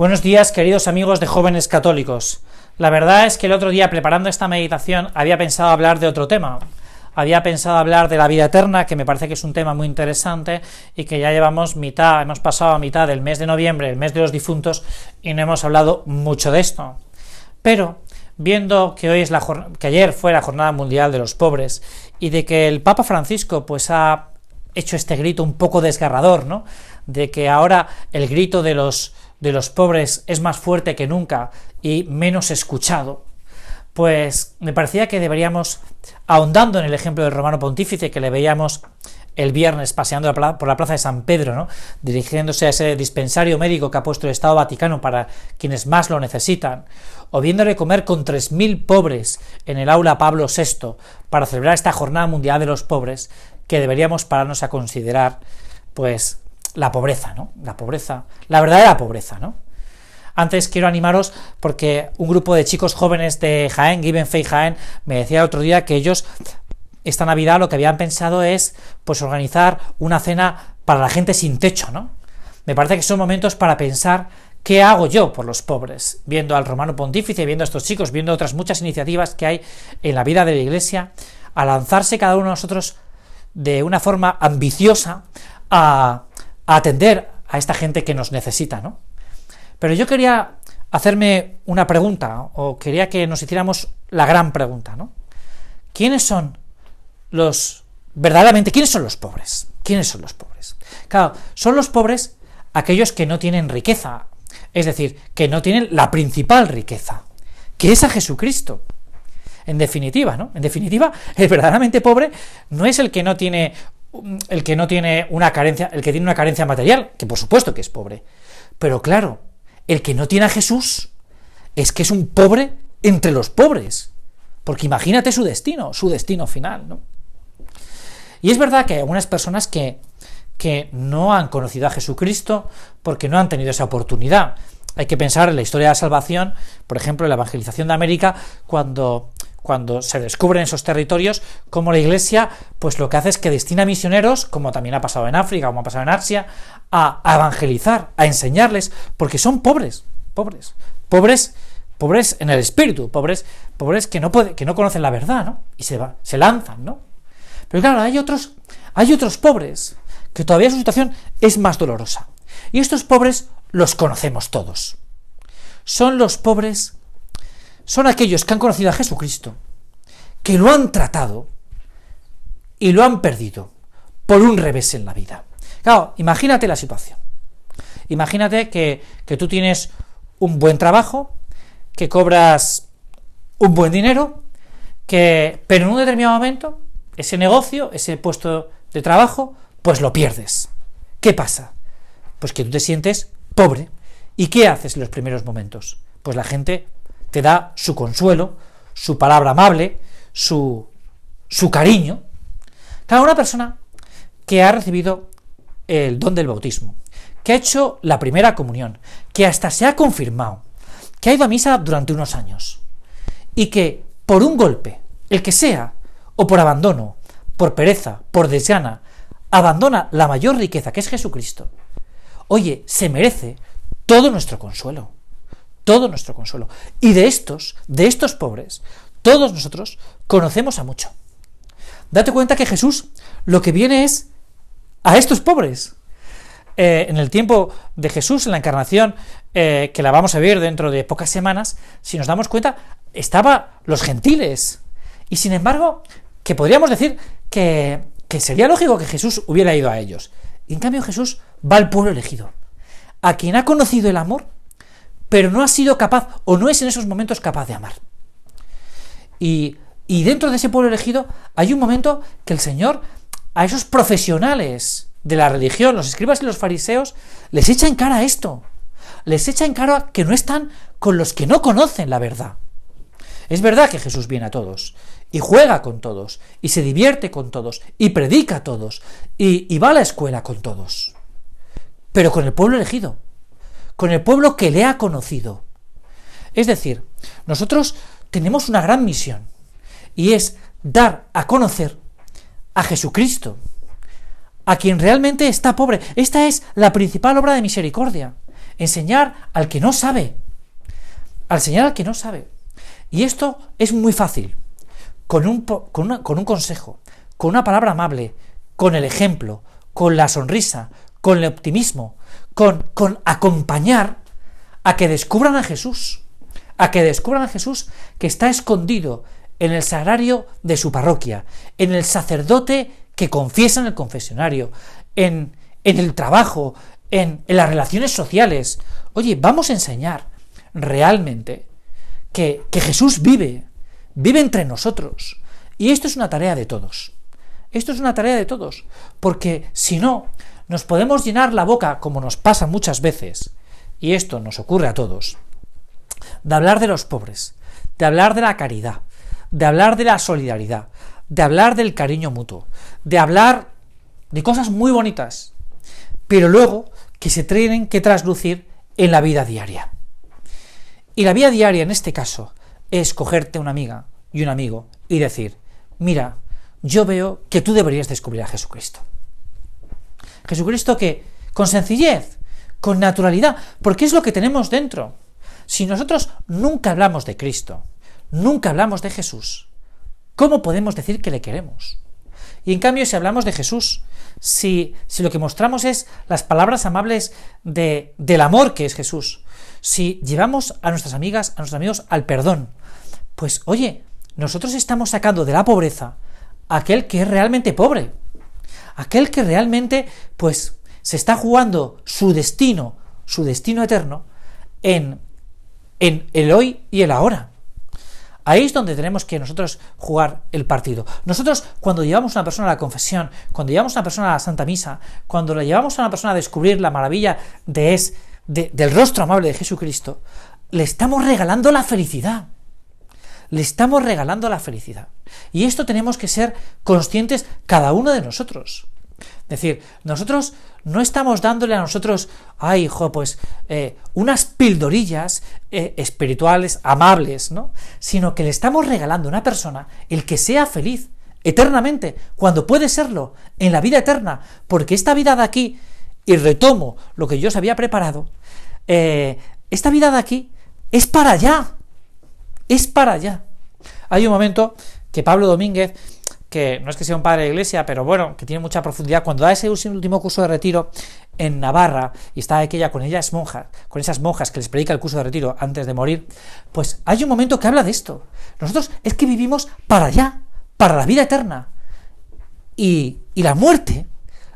Buenos días, queridos amigos de jóvenes católicos. La verdad es que el otro día, preparando esta meditación, había pensado hablar de otro tema. Había pensado hablar de la vida eterna, que me parece que es un tema muy interesante y que ya llevamos mitad, hemos pasado a mitad del mes de noviembre, el mes de los difuntos, y no hemos hablado mucho de esto. Pero viendo que hoy es la que ayer fue la jornada mundial de los pobres y de que el Papa Francisco pues ha hecho este grito un poco desgarrador, ¿no? De que ahora el grito de los de los pobres es más fuerte que nunca y menos escuchado, pues me parecía que deberíamos, ahondando en el ejemplo del romano pontífice que le veíamos el viernes paseando por la plaza de San Pedro, ¿no? dirigiéndose a ese dispensario médico que ha puesto el Estado Vaticano para quienes más lo necesitan, o viéndole comer con 3.000 pobres en el aula Pablo VI para celebrar esta Jornada Mundial de los Pobres, que deberíamos pararnos a considerar, pues, la pobreza, ¿no? La pobreza, la verdadera pobreza, ¿no? Antes quiero animaros porque un grupo de chicos jóvenes de Jaén, Given Faith Jaén, me decía el otro día que ellos esta Navidad lo que habían pensado es pues organizar una cena para la gente sin techo, ¿no? Me parece que son momentos para pensar qué hago yo por los pobres, viendo al romano pontífice, viendo a estos chicos, viendo otras muchas iniciativas que hay en la vida de la Iglesia, a lanzarse cada uno de nosotros de una forma ambiciosa a atender a esta gente que nos necesita, ¿no? Pero yo quería hacerme una pregunta, o quería que nos hiciéramos la gran pregunta, ¿no? ¿Quiénes son los verdaderamente quiénes son los pobres? ¿Quiénes son los pobres? Claro, son los pobres aquellos que no tienen riqueza, es decir, que no tienen la principal riqueza, que es a Jesucristo. En definitiva, ¿no? En definitiva, el verdaderamente pobre no es el que no tiene el que no tiene una carencia, el que tiene una carencia material, que por supuesto que es pobre. Pero claro, el que no tiene a Jesús es que es un pobre entre los pobres. Porque imagínate su destino, su destino final, ¿no? Y es verdad que hay algunas personas que, que no han conocido a Jesucristo porque no han tenido esa oportunidad. Hay que pensar en la historia de la salvación, por ejemplo, en la evangelización de América, cuando cuando se descubren esos territorios, como la Iglesia, pues lo que hace es que destina misioneros, como también ha pasado en África, como ha pasado en Asia, a, evangelizar, a enseñarles, porque son pobres, pobres, pobres, pobres en el espíritu, pobres, pobres que no puede, que no conocen la verdad, ¿no? Y se va, se lanzan, ¿no? Pero claro, hay otros, hay otros pobres que todavía su situación es más dolorosa. Y estos pobres los conocemos todos. Son los pobres son aquellos que han conocido a Jesucristo, que lo han tratado y lo han perdido por un revés en la vida. Claro, imagínate la situación. Imagínate que, tú tienes un buen trabajo, que cobras un buen dinero, que, pero en un determinado momento, ese negocio, ese puesto de trabajo, pues lo pierdes. ¿Qué pasa? Pues que tú te sientes pobre. ¿Y qué haces en los primeros momentos? Pues la gente te da su consuelo, su palabra amable, su, su cariño. Cada una persona que ha recibido el don del bautismo, que ha hecho la primera comunión, que hasta se ha confirmado, que ha ido a misa durante unos años, y que por un golpe, el que sea, o por abandono, por pereza, por desgana, abandona la mayor riqueza que es Jesucristo, oye, se merece todo nuestro consuelo todo nuestro consuelo. Y de estos, de estos pobres, todos nosotros conocemos a mucho. Date cuenta que Jesús lo que viene es a estos pobres. Eh, en el tiempo de Jesús, en la encarnación, eh, que la vamos a ver dentro de pocas semanas, si nos damos cuenta, estaba los gentiles. Y sin embargo, que podríamos decir que, que sería lógico que Jesús hubiera ido a ellos. Y en cambio Jesús va al pueblo elegido, a quien ha conocido el amor pero no ha sido capaz o no es en esos momentos capaz de amar. Y, dentro de ese pueblo elegido hay un momento que el Señor a esos profesionales de la religión, los escribas y los fariseos, les echa en cara esto. Les echa en cara que no están con los que no conocen la verdad. Es verdad que Jesús viene a todos, y juega con todos, y se divierte con todos, y predica a todos, y va a la escuela con todos. Pero con el pueblo elegido, con el pueblo que le ha conocido. Es decir, nosotros tenemos una gran misión y es dar a conocer a Jesucristo, a quien realmente está pobre. Esta es la principal obra de misericordia. enseñar al que no sabe, al enseñar al que no sabe. Y esto es muy fácil, con un, con un consejo, con una palabra amable, con el ejemplo, con la sonrisa, con el optimismo, con, acompañar a que descubran a Jesús, a que descubran a Jesús que está escondido en el sagrario de su parroquia, en el sacerdote que confiesa en el confesionario, en, el trabajo, en, las relaciones sociales. Oye, vamos a enseñar realmente que Jesús vive, vive entre nosotros. Y esto es una tarea de todos. Esto es una tarea de todos, porque si no, nos podemos llenar la boca, como nos pasa muchas veces, y esto nos ocurre a todos, de hablar de los pobres, de hablar de la caridad, de hablar de la solidaridad, de hablar del cariño mutuo, de hablar de cosas muy bonitas, pero luego que se tienen que traslucir en la vida diaria. Y la vida diaria en este caso es cogerte una amiga y un amigo y decir, mira, yo veo que tú deberías descubrir a Jesucristo. Jesucristo que, con sencillez, con naturalidad, porque es lo que tenemos dentro. Si nosotros nunca hablamos de Cristo, nunca hablamos de Jesús, ¿cómo podemos decir que le queremos? Y en cambio, si hablamos de Jesús, si, si lo que mostramos es las palabras amables de, del amor que es Jesús, si llevamos a nuestras amigas, a nuestros amigos al perdón, pues oye, nosotros estamos sacando de la pobreza a aquel que es realmente pobre, aquel que realmente, pues, se está jugando su destino, su destino eterno, en, en el hoy y el ahora. Ahí es donde tenemos que nosotros jugar el partido. Nosotros, cuando llevamos a una persona a la confesión, cuando llevamos a una persona a la Santa Misa, cuando le llevamos a una persona a descubrir la maravilla de es, del rostro amable de Jesucristo, le estamos regalando la felicidad. Le estamos regalando la felicidad. Y esto tenemos que ser conscientes cada uno de nosotros. Es decir, nosotros no estamos dándole a nosotros, ay, hijo, pues eh, unas pildorillas eh, espirituales amables, ¿no? Sino que le estamos regalando a una persona el que sea feliz eternamente, cuando puede serlo en la vida eterna, porque esta vida de aquí, y retomo lo que yo os había preparado, eh, esta vida de aquí es para allá, es para allá. Hay un momento que Pablo Domínguez que no es que sea un padre de iglesia, pero bueno, que tiene mucha profundidad, cuando da ese último curso de retiro en Navarra y está aquella con ellas monjas, con esas monjas que les predica el curso de retiro antes de morir, pues hay un momento que habla de esto. Nosotros es que vivimos para allá, para la vida eterna. Y, y la muerte,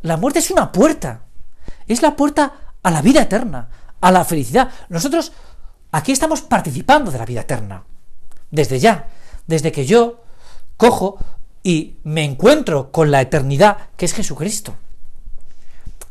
la muerte es una puerta, es la puerta a la vida eterna, a la felicidad. Nosotros aquí estamos participando de la vida eterna, desde ya, desde que yo cojo, y me encuentro con la eternidad que es Jesucristo.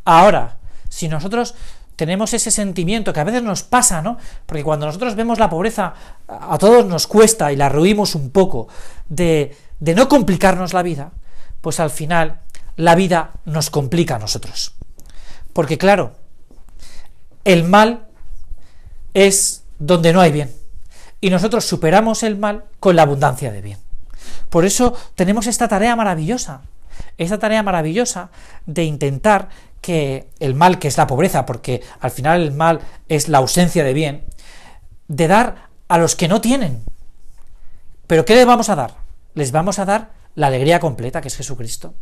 Ahora, si nosotros tenemos ese sentimiento que a veces nos pasa, ¿no? Porque cuando nosotros vemos la pobreza, a todos nos cuesta y la ruimos un poco de, de no complicarnos la vida, pues al final la vida nos complica a nosotros. Porque claro, el mal es donde no hay bien. Y nosotros superamos el mal con la abundancia de bien. Por eso tenemos esta tarea maravillosa, esta tarea maravillosa de intentar que el mal, que es la pobreza, porque al final el mal es la ausencia de bien, de dar a los que no tienen. Pero ¿qué les vamos a dar? Les vamos a dar la alegría completa, que es Jesucristo.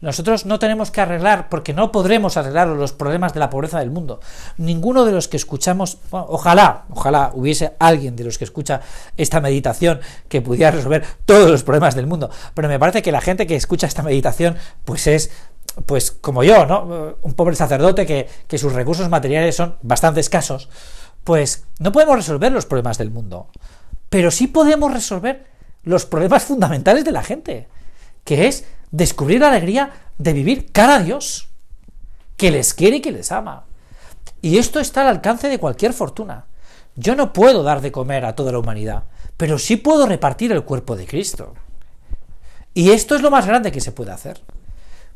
Nosotros no tenemos que arreglar, porque no podremos arreglar los problemas de la pobreza del mundo. Ninguno de los que escuchamos, ojalá, ojalá hubiese alguien de los que escucha esta meditación que pudiera resolver todos los problemas del mundo. Pero me parece que la gente que escucha esta meditación, pues es pues como yo, ¿no? Un pobre sacerdote que, que, sus recursos materiales son bastante escasos, pues no podemos resolver los problemas del mundo, pero sí podemos resolver los problemas fundamentales de la gente, que es descubrir la alegría de vivir cara a Dios, que les quiere y que les ama. Y esto está al alcance de cualquier fortuna. Yo no puedo dar de comer a toda la humanidad, pero sí puedo repartir el cuerpo de Cristo. Y esto es lo más grande que se puede hacer.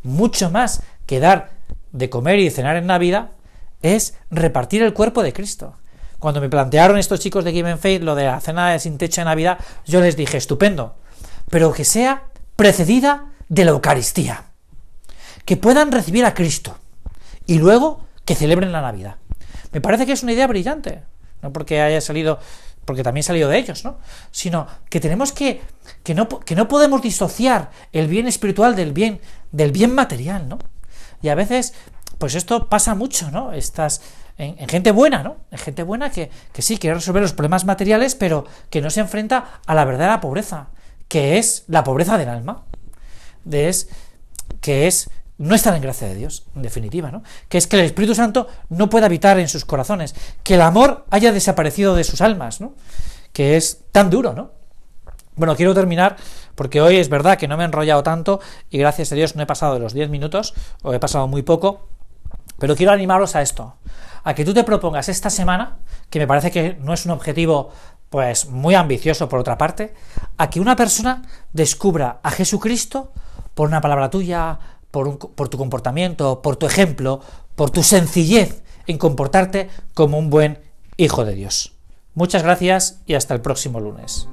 Mucho más que dar de comer y de cenar en Navidad es repartir el cuerpo de Cristo. Cuando me plantearon estos chicos de Given Faith lo de la cena sin techo de Navidad, yo les dije, estupendo, pero que sea precedida de la Eucaristía. Que puedan recibir a Cristo y luego que celebren la Navidad. Me parece que es una idea brillante, no porque haya salido, porque también salido de ellos, ¿no? Sino que tenemos que, que no, que no podemos disociar el bien espiritual del bien, del bien material, ¿no? Y a veces, pues esto pasa mucho, ¿no? Estas, en, gente buena, ¿no? En gente buena que, que sí quiere resolver los problemas materiales, pero que no se enfrenta a la verdadera pobreza, que es la pobreza del alma, de es, que es no estar en gracia de Dios, en definitiva, ¿no? Que es que el Espíritu Santo no puede habitar en sus corazones, que el amor haya desaparecido de sus almas, ¿no? Que es tan duro, ¿no? Bueno, quiero terminar porque hoy es verdad que no me he enrollado tanto y gracias a Dios no he pasado de los 10 minutos, o he pasado muy poco, pero quiero animaros a esto, a que tú te propongas esta semana, que me parece que no es un objetivo pues muy ambicioso por otra parte, a que una persona descubra a Jesucristo por una palabra tuya, por, por, tu comportamiento, por tu ejemplo, por tu sencillez en comportarte como un buen hijo de Dios. Muchas gracias y hasta el próximo lunes.